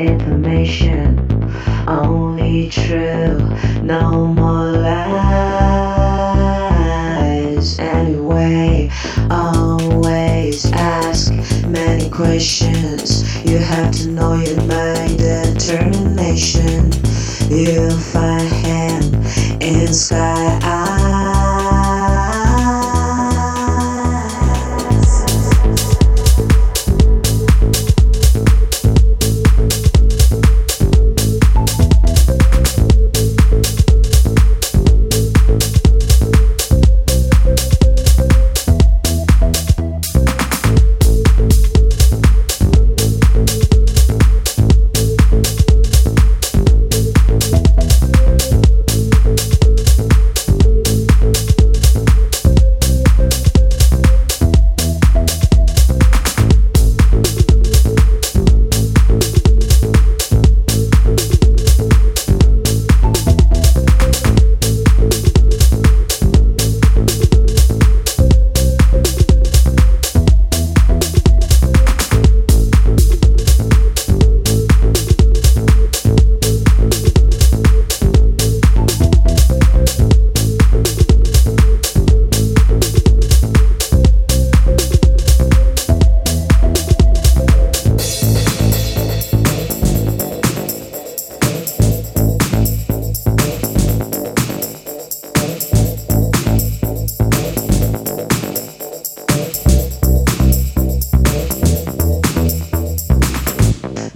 information. Only true, no more lies. Anyway, always ask many questions. You have to know your mind determination. You'll find him in sky.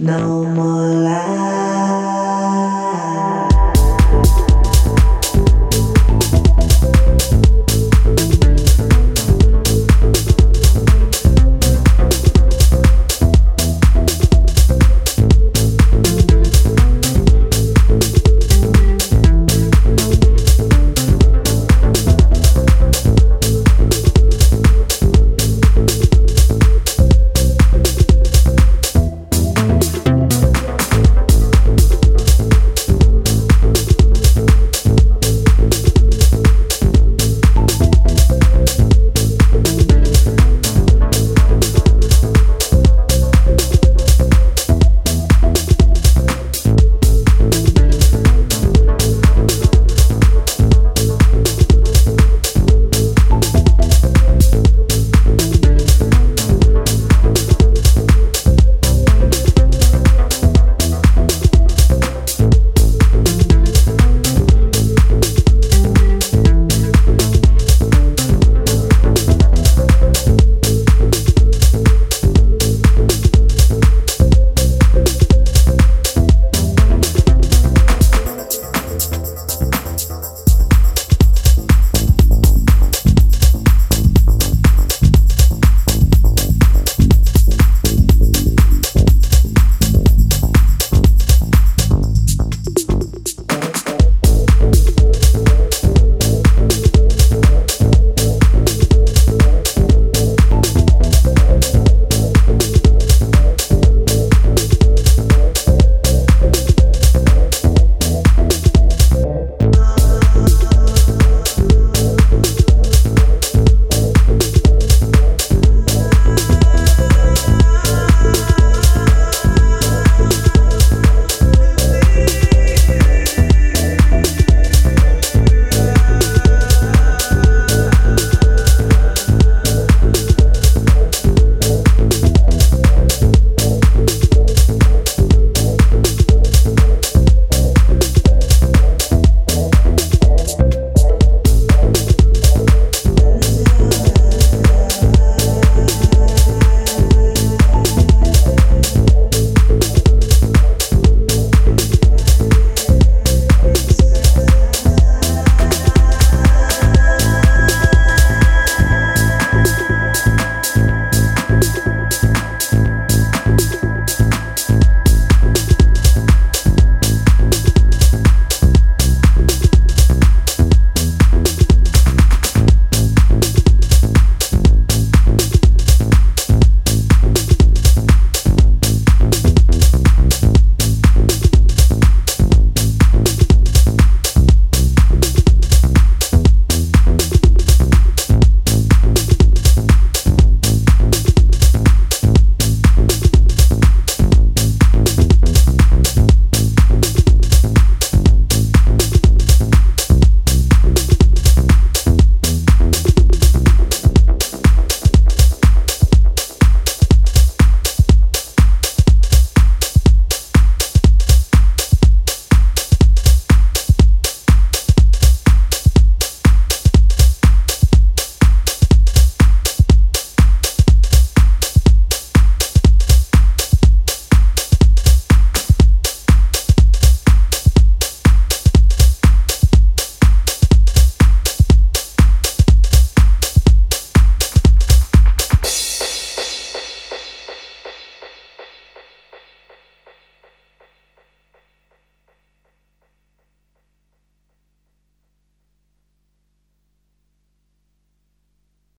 no more.